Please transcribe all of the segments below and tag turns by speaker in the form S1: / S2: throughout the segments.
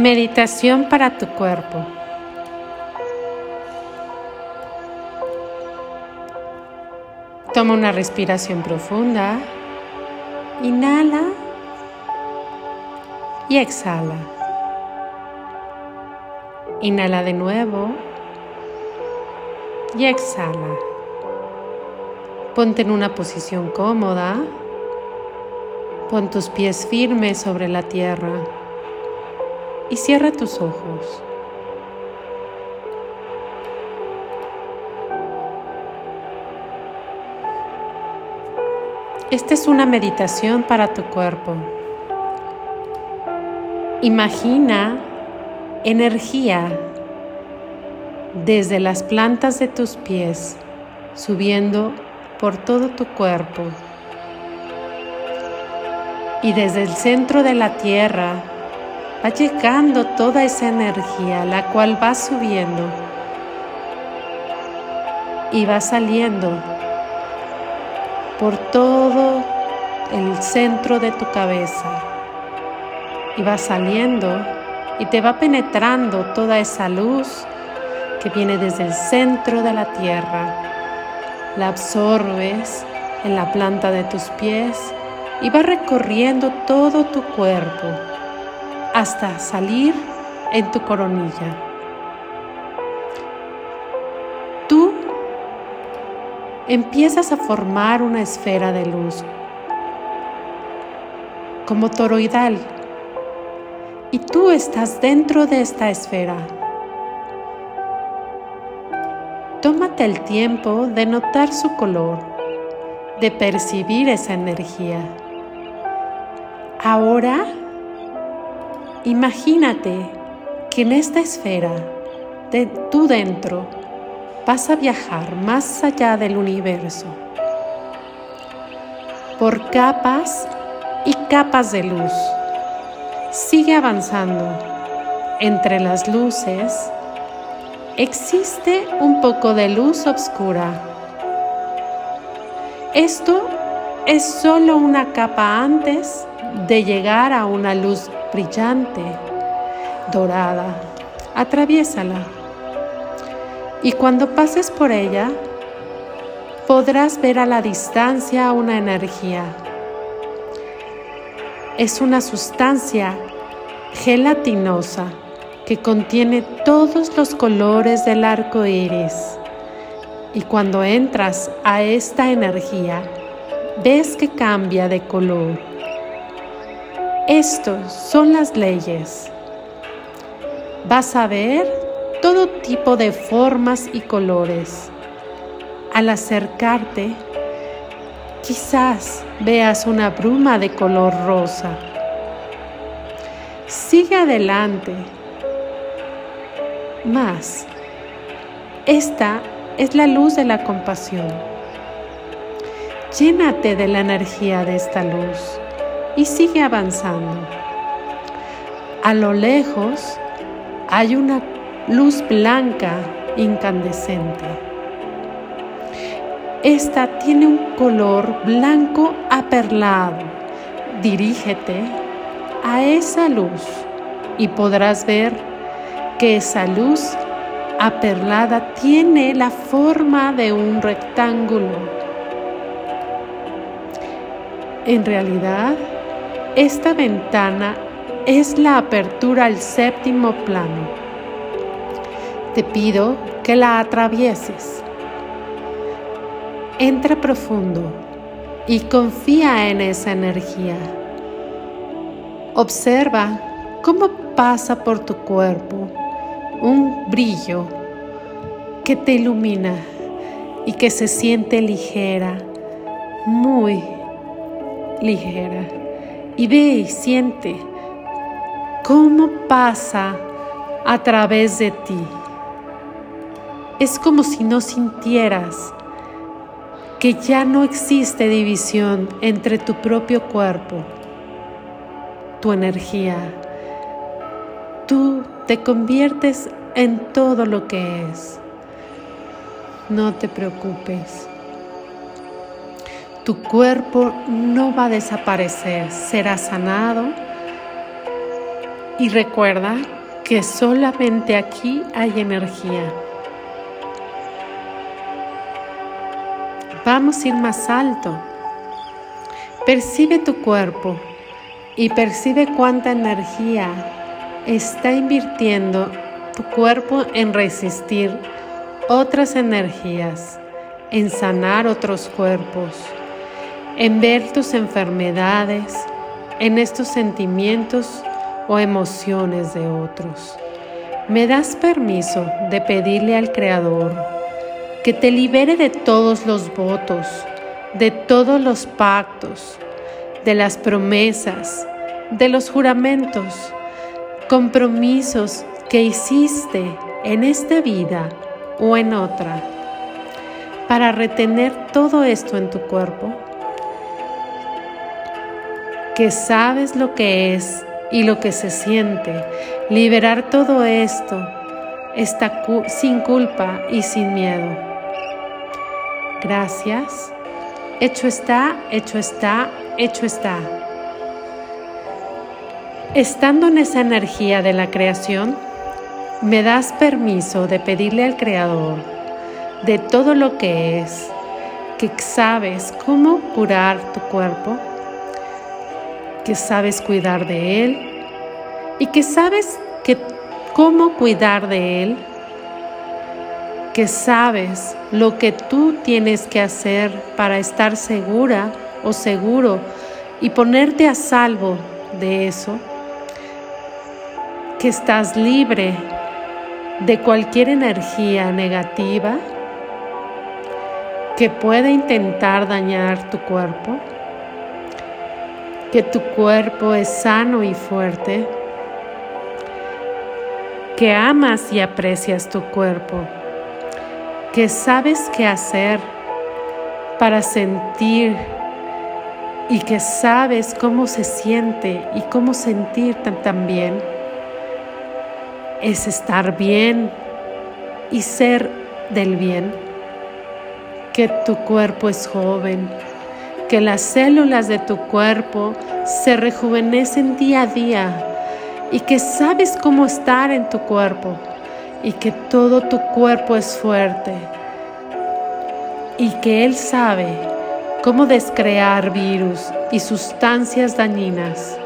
S1: Meditación para tu cuerpo. Toma una respiración profunda. Inhala y exhala. Inhala de nuevo y exhala. Ponte en una posición cómoda. Pon tus pies firmes sobre la tierra y cierra tus ojos. Esta es una meditación para tu cuerpo. Imagina energía desde las plantas de tus pies subiendo por todo tu cuerpo y desde el centro de la tierra va llegando toda esa energía la cual va subiendo y va saliendo por todo el centro de tu cabeza y va saliendo y te va penetrando toda esa luz que viene desde el centro de la tierra. La absorbes en la planta de tus pies y va recorriendo todo tu cuerpo hasta salir en tu coronilla. Tú empiezas a formar una esfera de luz como toroidal y tú estás dentro de esta esfera. Tómate el tiempo de notar su color, de percibir esa energía. Ahora, imagínate que en esta esfera, de tú dentro, vas a viajar más allá del universo, por capas y capas de luz. Sigue avanzando. Entre las luces existe un poco de luz oscura. Esto es solo una capa antes de llegar a una luz brillante, dorada. Atraviésala. Y cuando pases por ella, podrás ver a la distancia una energía. Es una sustancia gelatinosa que contiene todos los colores del arco iris. Y cuando entras a esta energía, ves que cambia de color estos son las leyes. Vas a ver todo tipo de formas y colores. Al acercarte, quizás veas una bruma de color rosa. Sigue adelante. Más. Esta es la luz de la compasión. Llénate de la energía de esta luz y sigue avanzando. A lo lejos hay una luz blanca incandescente. Esta tiene un color blanco aperlado. Dirígete a esa luz y podrás ver que esa luz aperlada tiene la forma de un rectángulo. En realidad, esta ventana es la apertura al séptimo plano. Te pido que la atravieses. Entra profundo y confía en esa energía. Observa cómo pasa por tu cuerpo un brillo que te ilumina y que se siente ligera, muy ligera y ve y siente cómo pasa a través de ti. Es como si no sintieras que ya no existe división entre tu propio cuerpo, tu energía. Tú te conviertes en todo lo que es. No te preocupes. Tu cuerpo no va a desaparecer, será sanado Y recuerda que solamente aquí hay energía. Vamos a ir más alto. Percibe tu cuerpo y percibe cuánta energía está invirtiendo tu cuerpo en resistir otras energías, en sanar otros cuerpos, en ver tus enfermedades, en estos sentimientos o emociones de otros. ¿Me das permiso de pedirle al Creador que te libere de todos los votos, de todos los pactos, de las promesas, de los juramentos, compromisos que hiciste en esta vida o en otra para retener todo esto en tu cuerpo? Que sabes lo que es y lo que se siente, liberar todo esto está sin culpa y sin miedo. Gracias. Hecho está, hecho está, hecho está. Estando en esa energía de la creación, me das permiso de pedirle al Creador de todo lo que es, que sabes cómo curar tu cuerpo, que sabes cuidar de Él y que sabes que cómo cuidar de Él, que sabes lo que tú tienes que hacer para estar segura o seguro y ponerte a salvo de eso, que estás libre de cualquier energía negativa que pueda intentar dañar tu cuerpo que tu cuerpo es sano y fuerte, que amas y aprecias tu cuerpo, que sabes qué hacer para sentir y que sabes cómo se siente y cómo sentir también es estar bien y ser del bien, que tu cuerpo es joven, que las células de tu cuerpo se rejuvenecen día a día y que sabes cómo estar en tu cuerpo y que todo tu cuerpo es fuerte y que Él sabe cómo descrear virus y sustancias dañinas,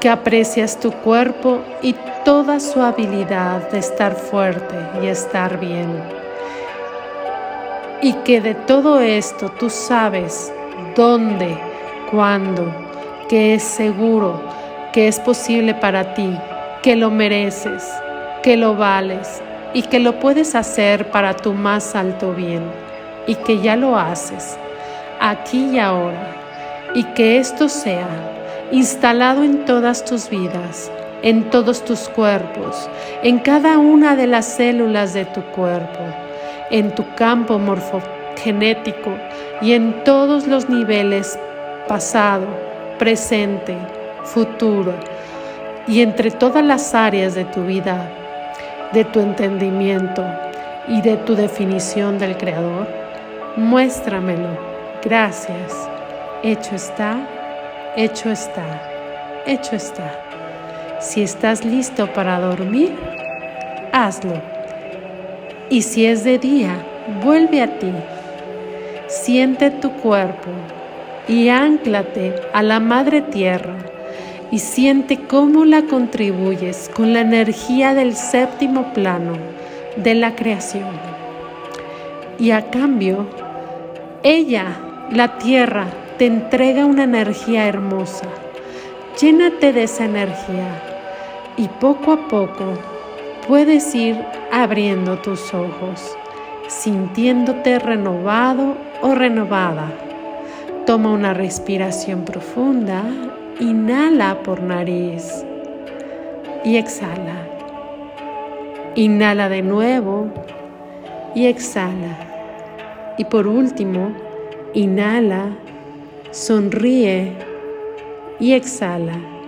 S1: que aprecias tu cuerpo y toda su habilidad de estar fuerte y estar bien y que de todo esto tú sabes dónde, cuándo, que es seguro, que es posible para ti, que lo mereces, que lo vales y que lo puedes hacer para tu más alto bien y que ya lo haces aquí y ahora y que esto sea instalado en todas tus vidas, en todos tus cuerpos, en cada una de las células de tu cuerpo en tu campo morfogenético y en todos los niveles pasado, presente, futuro y entre todas las áreas de tu vida, de tu entendimiento y de tu definición del Creador, muéstramelo. Gracias. Hecho está, hecho está, hecho está. Si estás listo para dormir, hazlo. Y si es de día, vuelve a ti. Siente tu cuerpo y anclate a la madre tierra y siente cómo la contribuyes con la energía del séptimo plano de la creación. Y a cambio, ella, la tierra, te entrega una energía hermosa. Llénate de esa energía y poco a poco puedes ir abriendo tus ojos, sintiéndote renovado o renovada. Toma una respiración profunda, inhala por nariz y exhala. Inhala de nuevo y exhala. Y por último, inhala, sonríe y exhala.